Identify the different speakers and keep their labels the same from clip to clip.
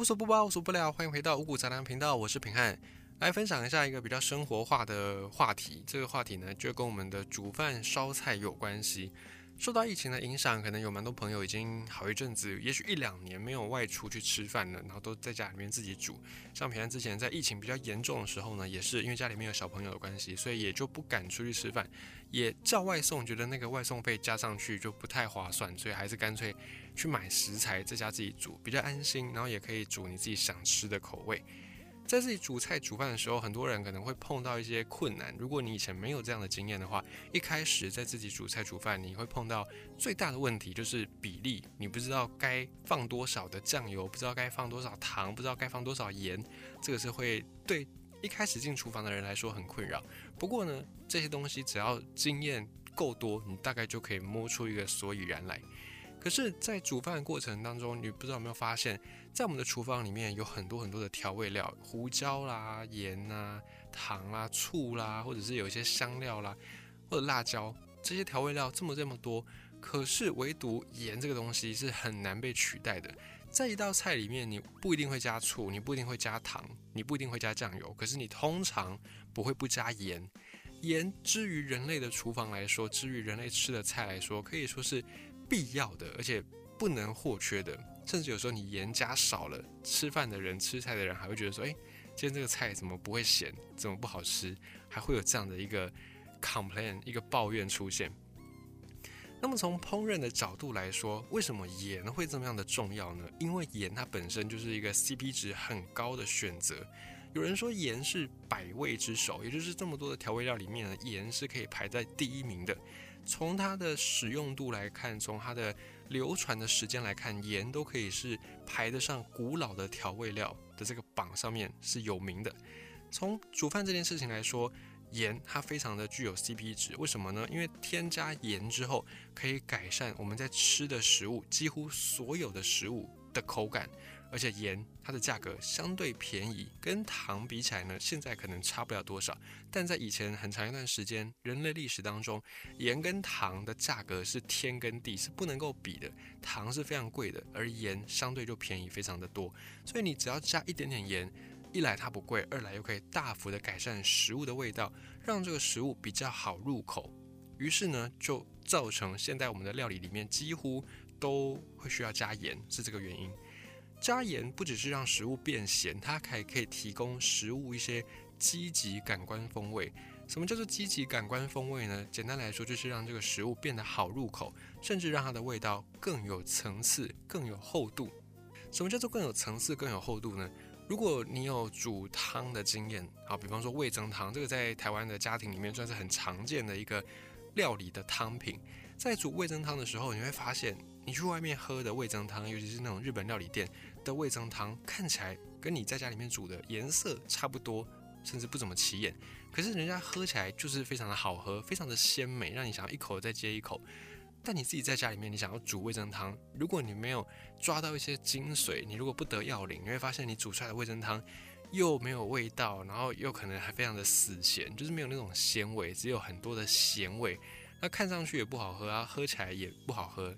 Speaker 1: 无所不包，无所不聊，欢迎回到五谷杂粮频道，我是平汉，来分享一下一个比较生活化的话题。这个话题呢，就跟我们的煮饭烧菜有关系。受到疫情的影响，可能有蛮多朋友已经好一阵子，也许一两年没有外出去吃饭了，然后都在家里面自己煮。像平安之前在疫情比较严重的时候呢，也是因为家里面有小朋友的关系，所以也就不敢出去吃饭，也叫外送，觉得那个外送费加上去就不太划算，所以还是干脆去买食材在家自己煮，比较安心，然后也可以煮你自己想吃的口味。在自己煮菜煮饭的时候，很多人可能会碰到一些困难。如果你以前没有这样的经验的话，一开始在自己煮菜煮饭，你会碰到最大的问题就是比例，你不知道该放多少的酱油，不知道该放多少糖，不知道该放多少盐，这个是会对一开始进厨房的人来说很困扰。不过呢，这些东西只要经验够多，你大概就可以摸出一个所以然来。可是，在煮饭的过程当中，你不知道有没有发现，在我们的厨房里面有很多很多的调味料，胡椒啦、盐呐、糖啦、醋啦，或者是有一些香料啦，或者辣椒，这些调味料这么这么多，可是唯独盐这个东西是很难被取代的。在一道菜里面，你不一定会加醋，你不一定会加糖，你不一定会加酱油，可是你通常不会不加盐。盐，之于人类的厨房来说，之于人类吃的菜来说，可以说是。必要的，而且不能或缺的，甚至有时候你盐加少了，吃饭的人、吃菜的人还会觉得说：“哎，今天这个菜怎么不会咸？怎么不好吃？”还会有这样的一个 complain，一个抱怨出现。那么从烹饪的角度来说，为什么盐会这么样的重要呢？因为盐它本身就是一个 CP 值很高的选择。有人说盐是百味之首，也就是这么多的调味料里面呢，盐是可以排在第一名的。从它的使用度来看，从它的流传的时间来看，盐都可以是排得上古老的调味料的这个榜上面是有名的。从煮饭这件事情来说，盐它非常的具有 CP 值，为什么呢？因为添加盐之后，可以改善我们在吃的食物几乎所有的食物的口感。而且盐它的价格相对便宜，跟糖比起来呢，现在可能差不了多少。但在以前很长一段时间，人类历史当中，盐跟糖的价格是天跟地，是不能够比的。糖是非常贵的，而盐相对就便宜非常的多。所以你只要加一点点盐，一来它不贵，二来又可以大幅的改善食物的味道，让这个食物比较好入口。于是呢，就造成现在我们的料理里面几乎都会需要加盐，是这个原因。加盐不只是让食物变咸，它还可以提供食物一些积极感官风味。什么叫做积极感官风味呢？简单来说，就是让这个食物变得好入口，甚至让它的味道更有层次、更有厚度。什么叫做更有层次、更有厚度呢？如果你有煮汤的经验，好，比方说味增汤，这个在台湾的家庭里面算是很常见的一个料理的汤品。在煮味增汤的时候，你会发现，你去外面喝的味增汤，尤其是那种日本料理店。的味增汤看起来跟你在家里面煮的颜色差不多，甚至不怎么起眼，可是人家喝起来就是非常的好喝，非常的鲜美，让你想要一口再接一口。但你自己在家里面，你想要煮味增汤，如果你没有抓到一些精髓，你如果不得要领，你会发现你煮出来的味增汤又没有味道，然后又可能还非常的死咸，就是没有那种鲜味，只有很多的咸味，那看上去也不好喝啊，喝起来也不好喝，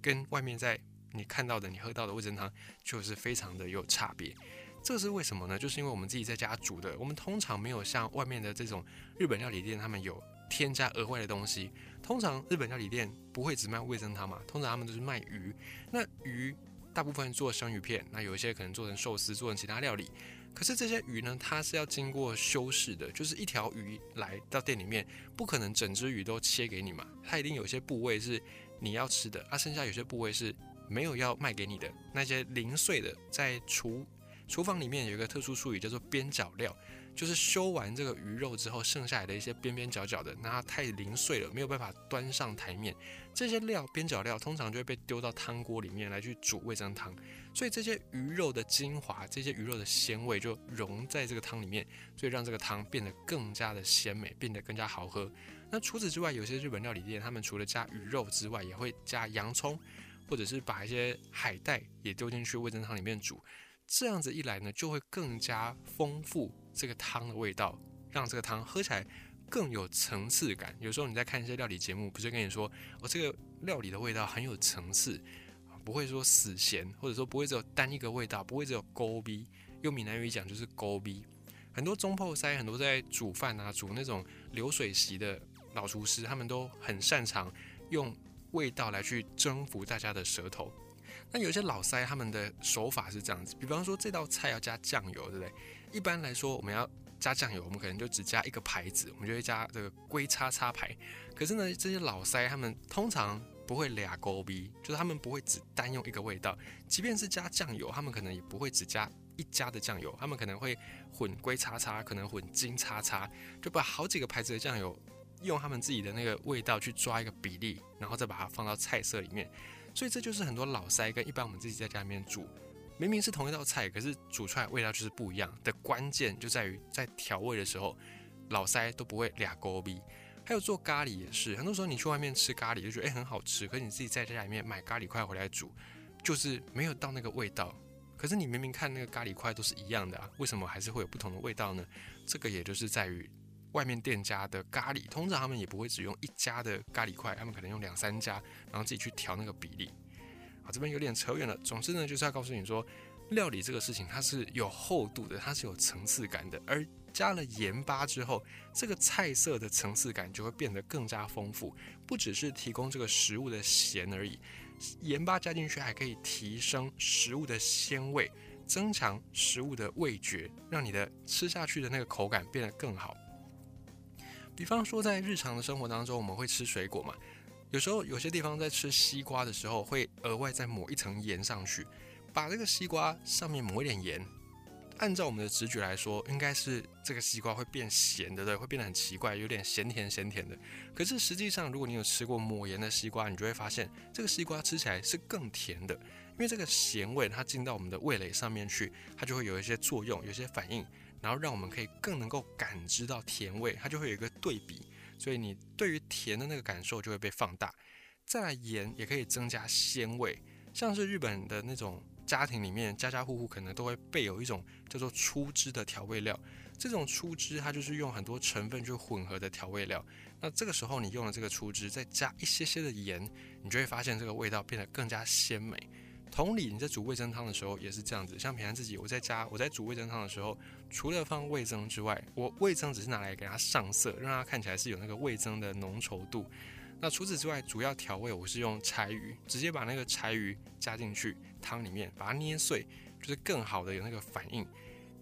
Speaker 1: 跟外面在。你看到的，你喝到的味增汤就是非常的有差别，这是为什么呢？就是因为我们自己在家煮的，我们通常没有像外面的这种日本料理店，他们有添加额外的东西。通常日本料理店不会只卖味增汤嘛，通常他们都是卖鱼。那鱼大部分做生鱼片，那有一些可能做成寿司，做成其他料理。可是这些鱼呢，它是要经过修饰的，就是一条鱼来到店里面，不可能整只鱼都切给你嘛，它一定有些部位是你要吃的，啊，剩下有些部位是。没有要卖给你的那些零碎的，在厨厨房里面有一个特殊术语叫做边角料，就是修完这个鱼肉之后剩下来的一些边边角角的，那它太零碎了，没有办法端上台面。这些料边角料通常就会被丢到汤锅里面来去煮味增汤，所以这些鱼肉的精华，这些鱼肉的鲜味就融在这个汤里面，所以让这个汤变得更加的鲜美，变得更加好喝。那除此之外，有些日本料理店他们除了加鱼肉之外，也会加洋葱。或者是把一些海带也丢进去味增汤里面煮，这样子一来呢，就会更加丰富这个汤的味道，让这个汤喝起来更有层次感。有时候你在看一些料理节目，不是跟你说，我这个料理的味道很有层次，不会说死咸，或者说不会只有单一个味道，不会只有勾逼。用闽南语讲就是勾逼。很多中泡塞，很多在煮饭啊、煮那种流水席的老厨师，他们都很擅长用味道来去征服大家的舌头。那有些老塞，他们的手法是这样子，比方说这道菜要加酱油，对不对？一般来说，我们要加酱油，我们可能就只加一个牌子，我们就会加这个龟叉叉牌。可是呢，这些老塞他们通常不会俩勾逼，就是他们不会只单用一个味道，即便是加酱油，他们可能也不会只加。一家的酱油，他们可能会混龟叉叉，可能混金叉叉，就把好几个牌子的酱油，用他们自己的那个味道去抓一个比例，然后再把它放到菜色里面。所以这就是很多老塞跟一般我们自己在家里面煮，明明是同一道菜，可是煮出来味道就是不一样的关键就在于在调味的时候，老塞都不会俩勾逼。还有做咖喱也是，很多时候你去外面吃咖喱就觉得诶很好吃，可是你自己在家里面买咖喱块回来煮，就是没有到那个味道。可是你明明看那个咖喱块都是一样的啊，为什么还是会有不同的味道呢？这个也就是在于外面店家的咖喱，通常他们也不会只用一家的咖喱块，他们可能用两三家，然后自己去调那个比例。啊，这边有点扯远了。总之呢，就是要告诉你说，料理这个事情它是有厚度的，它是有层次感的。而加了盐巴之后，这个菜色的层次感就会变得更加丰富，不只是提供这个食物的咸而已。盐巴加进去还可以提升食物的鲜味，增强食物的味觉，让你的吃下去的那个口感变得更好。比方说，在日常的生活当中，我们会吃水果嘛，有时候有些地方在吃西瓜的时候，会额外再抹一层盐上去，把这个西瓜上面抹一点盐。按照我们的直觉来说，应该是这个西瓜会变咸的，对，会变得很奇怪，有点咸甜咸甜的。可是实际上，如果你有吃过抹盐的西瓜，你就会发现这个西瓜吃起来是更甜的，因为这个咸味它进到我们的味蕾上面去，它就会有一些作用，有些反应，然后让我们可以更能够感知到甜味，它就会有一个对比，所以你对于甜的那个感受就会被放大。再来盐也可以增加鲜味，像是日本的那种。家庭里面，家家户户可能都会备有一种叫做粗汁的调味料。这种粗汁，它就是用很多成分去混合的调味料。那这个时候，你用了这个粗汁，再加一些些的盐，你就会发现这个味道变得更加鲜美。同理，你在煮味增汤的时候也是这样子。像平安自己，我在家我在煮味增汤的时候，除了放味增之外，我味增只是拿来给它上色，让它看起来是有那个味增的浓稠度。那除此之外，主要调味我是用柴鱼，直接把那个柴鱼加进去汤里面，把它捏碎，就是更好的有那个反应。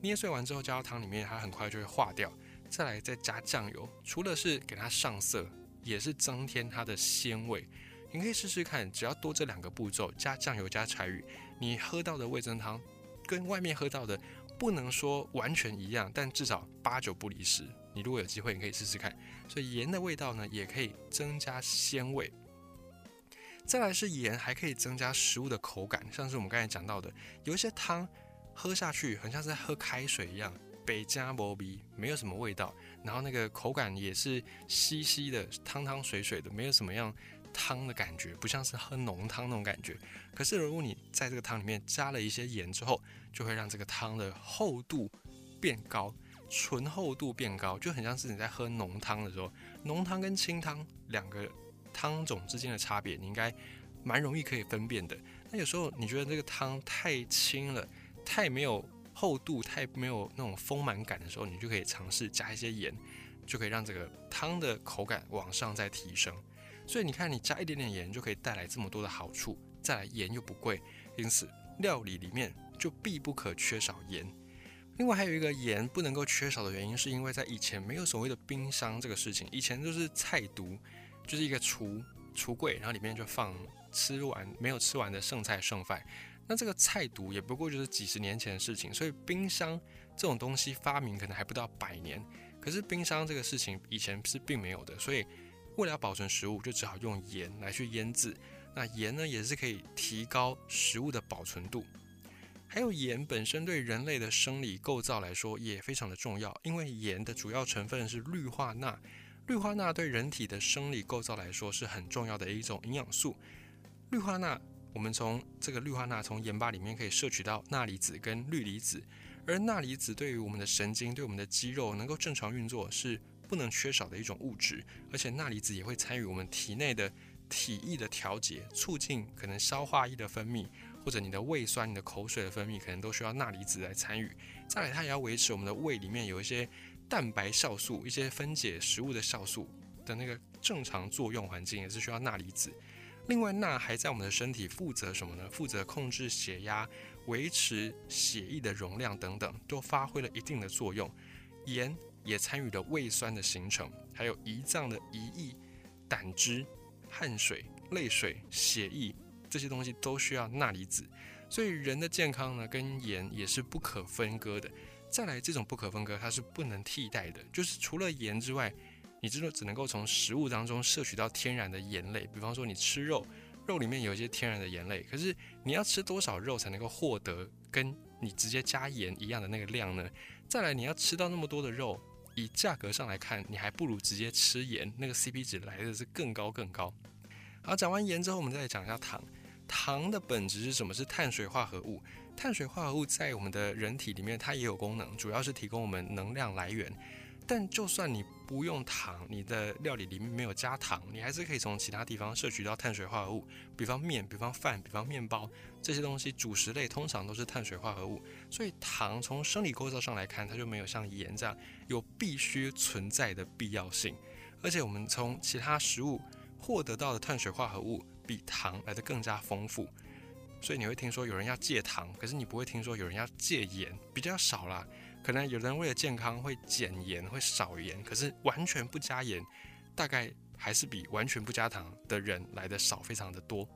Speaker 1: 捏碎完之后加到汤里面，它很快就会化掉。再来再加酱油，除了是给它上色，也是增添它的鲜味。你可以试试看，只要多这两个步骤，加酱油加柴鱼，你喝到的味增汤跟外面喝到的不能说完全一样，但至少八九不离十。你如果有机会，你可以试试看。所以盐的味道呢，也可以增加鲜味。再来是盐还可以增加食物的口感，像是我们刚才讲到的，有一些汤喝下去很像是在喝开水一样，北加波比没有什么味道，然后那个口感也是稀稀的、汤汤水水的，没有什么样汤的感觉，不像是喝浓汤那种感觉。可是如果你在这个汤里面加了一些盐之后，就会让这个汤的厚度变高。醇厚度变高，就很像是你在喝浓汤的时候，浓汤跟清汤两个汤种之间的差别，你应该蛮容易可以分辨的。那有时候你觉得这个汤太清了，太没有厚度，太没有那种丰满感的时候，你就可以尝试加一些盐，就可以让这个汤的口感往上再提升。所以你看，你加一点点盐就可以带来这么多的好处，再来盐又不贵，因此料理里面就必不可缺少盐。另外还有一个盐不能够缺少的原因，是因为在以前没有所谓的冰箱这个事情，以前就是菜毒，就是一个橱橱柜，然后里面就放吃完没有吃完的剩菜剩饭。那这个菜毒也不过就是几十年前的事情，所以冰箱这种东西发明可能还不到百年。可是冰箱这个事情以前是并没有的，所以为了要保存食物，就只好用盐来去腌制。那盐呢，也是可以提高食物的保存度。还有盐本身对人类的生理构造来说也非常的重要，因为盐的主要成分是氯化钠，氯化钠对人体的生理构造来说是很重要的一种营养素。氯化钠，我们从这个氯化钠从盐巴里面可以摄取到钠离子跟氯离子，而钠离子对于我们的神经、对我们的肌肉能够正常运作是不能缺少的一种物质，而且钠离子也会参与我们体内的体液的调节，促进可能消化液的分泌，或者你的胃酸、你的口水的分泌，可能都需要钠离子来参与。再来，它也要维持我们的胃里面有一些蛋白酵素、一些分解食物的酵素的那个正常作用环境，也是需要钠离子。另外，钠还在我们的身体负责什么呢？负责控制血压、维持血液的容量等等，都发挥了一定的作用。盐也参与了胃酸的形成，还有胰脏的胰液、胆汁、汗水、泪水、血液这些东西都需要钠离子。所以人的健康呢，跟盐也是不可分割的。再来，这种不可分割它是不能替代的，就是除了盐之外。你知道只能够从食物当中摄取到天然的盐类，比方说你吃肉，肉里面有一些天然的盐类。可是你要吃多少肉才能够获得跟你直接加盐一样的那个量呢？再来，你要吃到那么多的肉，以价格上来看，你还不如直接吃盐，那个 CP 值来的是更高更高。好，讲完盐之后，我们再来讲一下糖。糖的本质是什么？是碳水化合物。碳水化合物在我们的人体里面，它也有功能，主要是提供我们能量来源。但就算你不用糖，你的料理里面没有加糖，你还是可以从其他地方摄取到碳水化合物，比方面、比方饭、比方面包这些东西，主食类通常都是碳水化合物。所以糖从生理构造上来看，它就没有像盐这样有必须存在的必要性。而且我们从其他食物获得到的碳水化合物比糖来的更加丰富。所以你会听说有人要戒糖，可是你不会听说有人要戒盐，比较少啦。可能有人为了健康会减盐，会少盐，可是完全不加盐，大概还是比完全不加糖的人来的少，非常的多。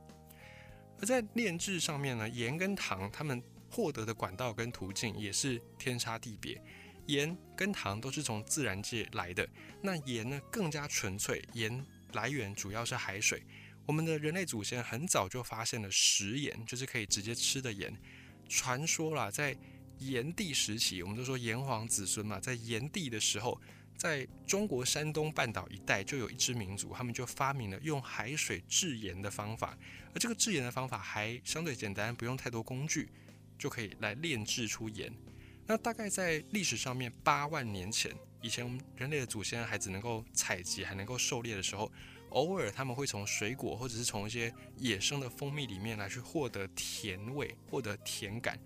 Speaker 1: 而在炼制上面呢，盐跟糖它们获得的管道跟途径也是天差地别。盐跟糖都是从自然界来的，那盐呢更加纯粹，盐来源主要是海水。我们的人类祖先很早就发现了食盐，就是可以直接吃的盐。传说啦，在炎帝时期，我们都说炎黄子孙嘛，在炎帝的时候，在中国山东半岛一带就有一支民族，他们就发明了用海水制盐的方法，而这个制盐的方法还相对简单，不用太多工具就可以来炼制出盐。那大概在历史上面八万年前，以前我们人类的祖先还只能够采集，还能够狩猎的时候，偶尔他们会从水果或者是从一些野生的蜂蜜里面来去获得甜味，获得甜感。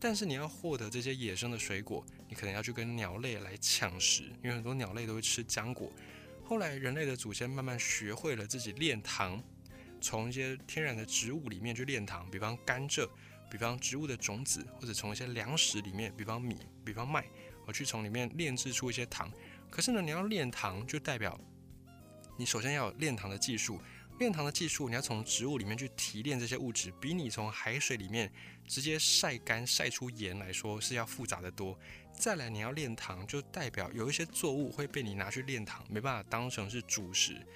Speaker 1: 但是你要获得这些野生的水果，你可能要去跟鸟类来抢食，因为很多鸟类都会吃浆果。后来人类的祖先慢慢学会了自己炼糖，从一些天然的植物里面去炼糖，比方甘蔗，比方植物的种子，或者从一些粮食里面，比方米，比方麦，而去从里面炼制出一些糖。可是呢，你要炼糖，就代表你首先要有炼糖的技术。炼糖的技术，你要从植物里面去提炼这些物质，比你从海水里面直接晒干晒出盐来说是要复杂的多。再来，你要炼糖，就代表有一些作物会被你拿去炼糖，没办法当成是主食。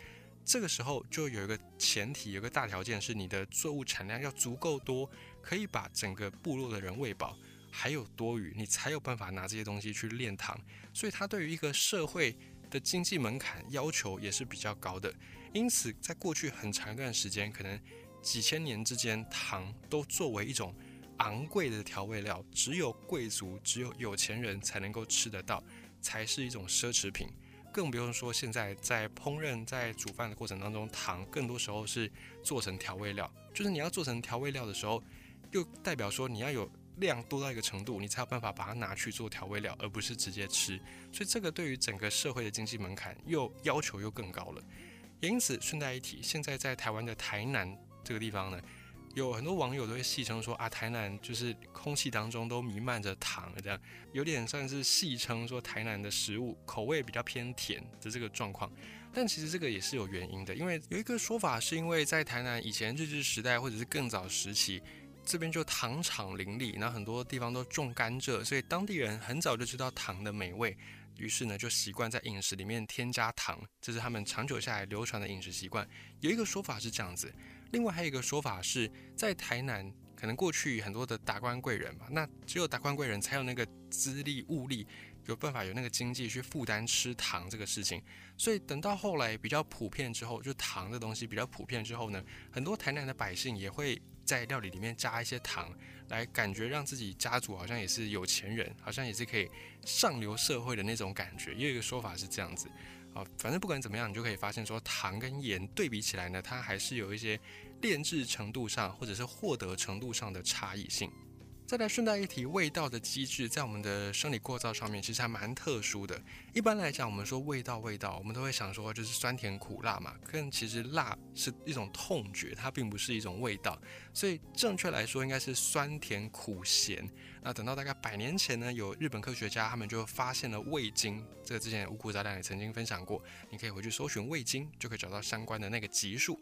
Speaker 1: 这个时候就有一个前提，有个大条件是你的作物产量要足够多，可以把整个部落的人喂饱，还有多余，你才有办法拿这些东西去炼糖。所以，它对于一个社会的经济门槛要求也是比较高的。因此，在过去很长一段时间，可能几千年之间，糖都作为一种昂贵的调味料，只有贵族、只有有钱人才能够吃得到，才是一种奢侈品。更不用说现在在烹饪、在煮饭的过程当中，糖更多时候是做成调味料。就是你要做成调味料的时候，又代表说你要有量多到一个程度，你才有办法把它拿去做调味料，而不是直接吃。所以这个对于整个社会的经济门槛又要求又更高了。也因此，顺带一提，现在在台湾的台南这个地方呢，有很多网友都会戏称说啊，台南就是空气当中都弥漫着糖，这样有点算是戏称说台南的食物口味比较偏甜的这个状况。但其实这个也是有原因的，因为有一个说法是因为在台南以前日治时代或者是更早时期，这边就糖厂林立，那很多地方都种甘蔗，所以当地人很早就知道糖的美味。于是呢，就习惯在饮食里面添加糖，这是他们长久下来流传的饮食习惯。有一个说法是这样子，另外还有一个说法是在台南，可能过去很多的达官贵人嘛，那只有达官贵人才有那个资历物力，有办法有那个经济去负担吃糖这个事情。所以等到后来比较普遍之后，就糖的东西比较普遍之后呢，很多台南的百姓也会在料理里面加一些糖。来感觉让自己家族好像也是有钱人，好像也是可以上流社会的那种感觉。也有一个说法是这样子，啊，反正不管怎么样，你就可以发现说糖跟盐对比起来呢，它还是有一些炼制程度上或者是获得程度上的差异性。再来顺带一提，味道的机制在我们的生理构造上面其实还蛮特殊的。一般来讲，我们说味道，味道，我们都会想说就是酸甜苦辣嘛。但其实辣是一种痛觉，它并不是一种味道。所以正确来说应该是酸甜苦咸。那等到大概百年前呢，有日本科学家他们就发现了味精。这个之前五谷杂粮也曾经分享过，你可以回去搜寻味精，就可以找到相关的那个级数。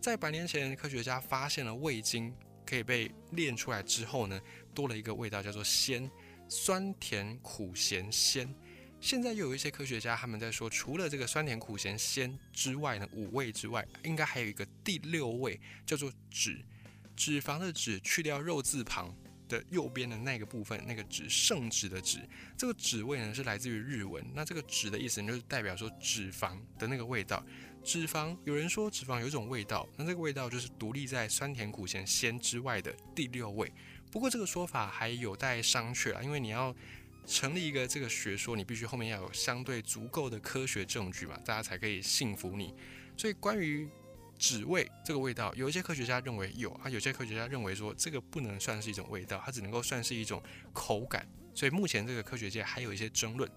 Speaker 1: 在百年前，科学家发现了味精。可以被炼出来之后呢，多了一个味道叫做鲜，酸甜苦咸鲜。现在又有一些科学家他们在说，除了这个酸甜苦咸鲜之外呢，五味之外，应该还有一个第六味叫做脂，脂肪的脂去掉肉字旁的右边的那个部分，那个脂圣脂的脂，这个脂味呢是来自于日文，那这个脂的意思就是代表说脂肪的那个味道。脂肪，有人说脂肪有一种味道，那这个味道就是独立在酸甜苦咸鲜之外的第六味。不过这个说法还有待商榷啊，因为你要成立一个这个学说，你必须后面要有相对足够的科学证据嘛，大家才可以信服你。所以关于脂味这个味道，有一些科学家认为有啊，有些科学家认为说这个不能算是一种味道，它只能够算是一种口感。所以目前这个科学界还有一些争论。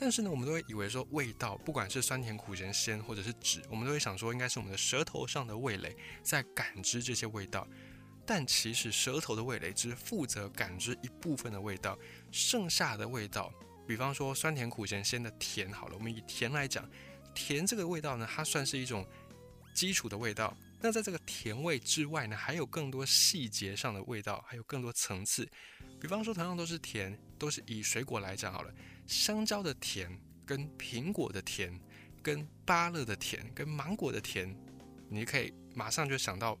Speaker 1: 但是呢，我们都会以为说味道，不管是酸甜苦咸鲜，或者是脂，我们都会想说应该是我们的舌头上的味蕾在感知这些味道。但其实舌头的味蕾只负责感知一部分的味道，剩下的味道，比方说酸甜苦咸鲜的甜，好了，我们以甜来讲，甜这个味道呢，它算是一种基础的味道。那在这个甜味之外呢，还有更多细节上的味道，还有更多层次。比方说，同样都是甜，都是以水果来讲好了。香蕉的甜跟苹果的甜，跟芭乐的甜跟芒果的甜，你可以马上就想到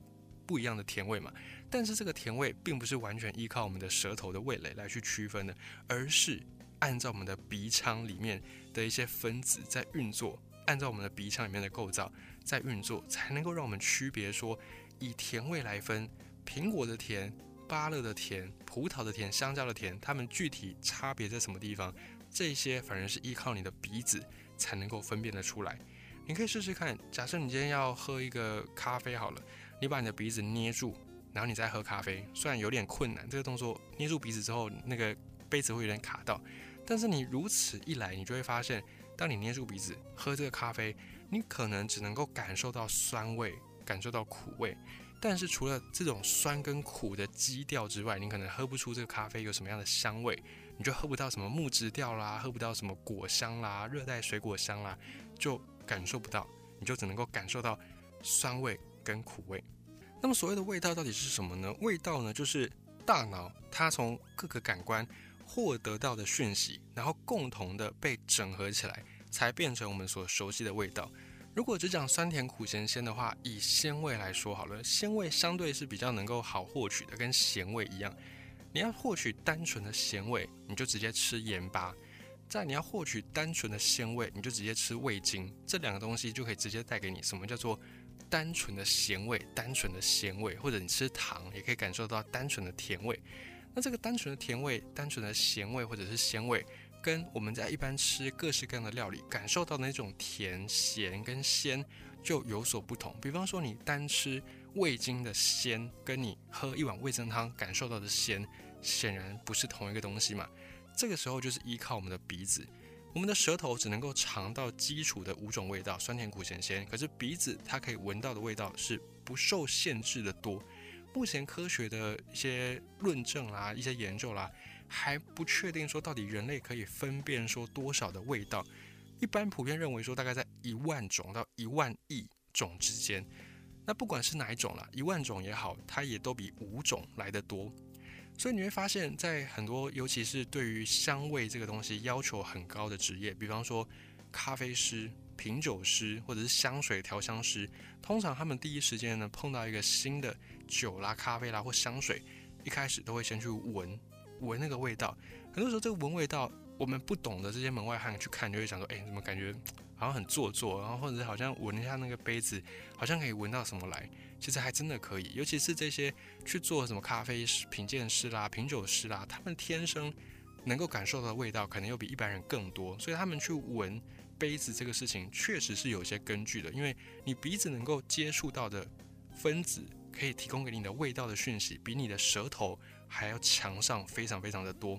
Speaker 1: 不一样的甜味嘛。但是这个甜味并不是完全依靠我们的舌头的味蕾来去区分的，而是按照我们的鼻腔里面的一些分子在运作，按照我们的鼻腔里面的构造在运作，才能够让我们区别说，以甜味来分，苹果的甜、芭乐的甜、葡萄的甜、香蕉的甜，它们具体差别在什么地方？这些反而是依靠你的鼻子才能够分辨得出来。你可以试试看，假设你今天要喝一个咖啡好了，你把你的鼻子捏住，然后你再喝咖啡，虽然有点困难，这个动作捏住鼻子之后，那个杯子会有点卡到，但是你如此一来，你就会发现，当你捏住鼻子喝这个咖啡，你可能只能够感受到酸味，感受到苦味。但是除了这种酸跟苦的基调之外，你可能喝不出这个咖啡有什么样的香味，你就喝不到什么木质调啦，喝不到什么果香啦、热带水果香啦，就感受不到，你就只能够感受到酸味跟苦味。那么所谓的味道到底是什么呢？味道呢，就是大脑它从各个感官获得到的讯息，然后共同的被整合起来，才变成我们所熟悉的味道。如果只讲酸甜苦咸鲜的话，以鲜味来说好了，鲜味相对是比较能够好获取的，跟咸味一样。你要获取单纯的咸味，你就直接吃盐巴；再你要获取单纯的鲜味，你就直接吃味精。这两个东西就可以直接带给你什么叫做单纯的咸味、单纯的鲜味，或者你吃糖也可以感受到单纯的甜味。那这个单纯的甜味、单纯的咸味或者是鲜味。跟我们在一般吃各式各样的料理感受到的那种甜、咸跟鲜就有所不同。比方说，你单吃味精的鲜，跟你喝一碗味增汤感受到的鲜，显然不是同一个东西嘛。这个时候就是依靠我们的鼻子，我们的舌头只能够尝到基础的五种味道：酸甜苦咸鲜。可是鼻子它可以闻到的味道是不受限制的多。目前科学的一些论证啦，一些研究啦。还不确定说到底人类可以分辨说多少的味道，一般普遍认为说大概在一万种到一万亿种之间。那不管是哪一种啦，一万种也好，它也都比五种来得多。所以你会发现在很多，尤其是对于香味这个东西要求很高的职业，比方说咖啡师、品酒师或者是香水调香师，通常他们第一时间呢碰到一个新的酒啦、咖啡啦或香水，一开始都会先去闻。闻那个味道，很多时候这个闻味道，我们不懂的这些门外汉去看，就会想说，哎，怎么感觉好像很做作，然后或者好像闻一下那个杯子，好像可以闻到什么来。其实还真的可以，尤其是这些去做什么咖啡师、品鉴师啦、品酒师啦，他们天生能够感受到的味道，可能又比一般人更多，所以他们去闻杯子这个事情确实是有些根据的，因为你鼻子能够接触到的分子，可以提供给你的味道的讯息，比你的舌头还要强上非常非常的多。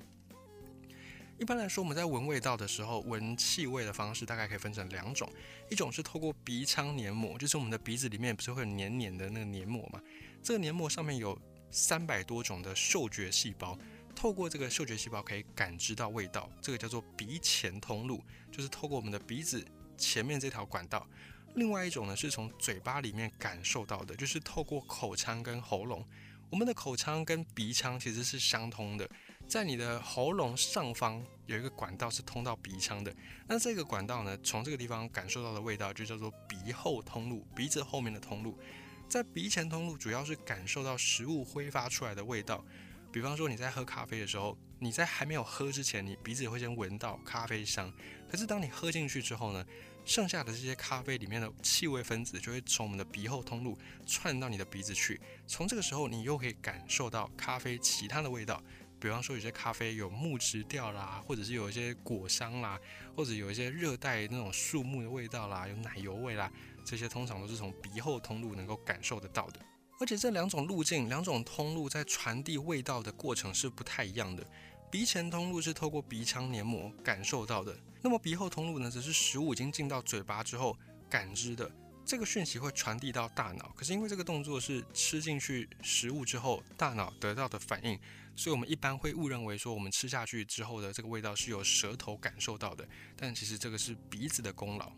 Speaker 1: 一般来说，我们在闻味道的时候，闻气味的方式大概可以分成两种，一种是透过鼻腔黏膜，就是我们的鼻子里面不是会有黏黏的那个黏膜嘛？这个黏膜上面有三百多种的嗅觉细胞，透过这个嗅觉细胞可以感知到味道，这个叫做鼻前通路，就是透过我们的鼻子前面这条管道。另外一种呢，是从嘴巴里面感受到的，就是透过口腔跟喉咙。我们的口腔跟鼻腔其实是相通的。在你的喉咙上方有一个管道是通到鼻腔的，那这个管道呢，从这个地方感受到的味道就叫做鼻后通路，鼻子后面的通路。在鼻前通路主要是感受到食物挥发出来的味道，比方说你在喝咖啡的时候，你在还没有喝之前，你鼻子会先闻到咖啡香，可是当你喝进去之后呢，剩下的这些咖啡里面的气味分子就会从我们的鼻后通路窜到你的鼻子去，从这个时候你又可以感受到咖啡其他的味道。比方说，有些咖啡有木质调啦，或者是有一些果香啦，或者有一些热带那种树木的味道啦，有奶油味啦，这些通常都是从鼻后通路能够感受得到的。而且这两种路径、两种通路在传递味道的过程是不太一样的。鼻前通路是透过鼻腔黏膜感受到的，那么鼻后通路呢，则是食物已经进到嘴巴之后感知的。这个讯息会传递到大脑，可是因为这个动作是吃进去食物之后大脑得到的反应。所以，我们一般会误认为说，我们吃下去之后的这个味道是由舌头感受到的，但其实这个是鼻子的功劳。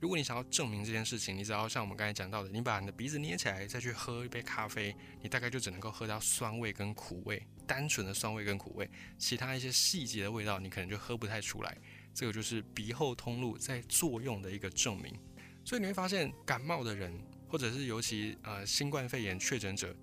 Speaker 1: 如果你想要证明这件事情，你只要像我们刚才讲到的，你把你的鼻子捏起来，再去喝一杯咖啡，你大概就只能够喝到酸味跟苦味，单纯的酸味跟苦味，其他一些细节的味道你可能就喝不太出来。这个就是鼻后通路在作用的一个证明。所以你会发现，感冒的人，或者是尤其呃新冠肺炎确诊者，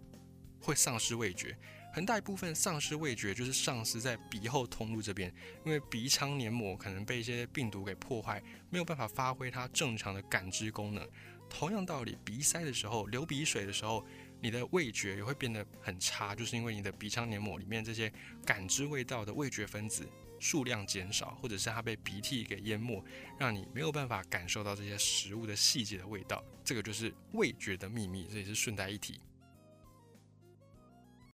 Speaker 1: 会丧失味觉。很大一部分丧失味觉，就是丧失在鼻后通路这边，因为鼻腔黏膜可能被一些病毒给破坏，没有办法发挥它正常的感知功能。同样道理，鼻塞的时候、流鼻水的时候，你的味觉也会变得很差，就是因为你的鼻腔黏膜里面这些感知味道的味觉分子数量减少，或者是它被鼻涕给淹没，让你没有办法感受到这些食物的细节的味道。这个就是味觉的秘密，这也是顺带一提。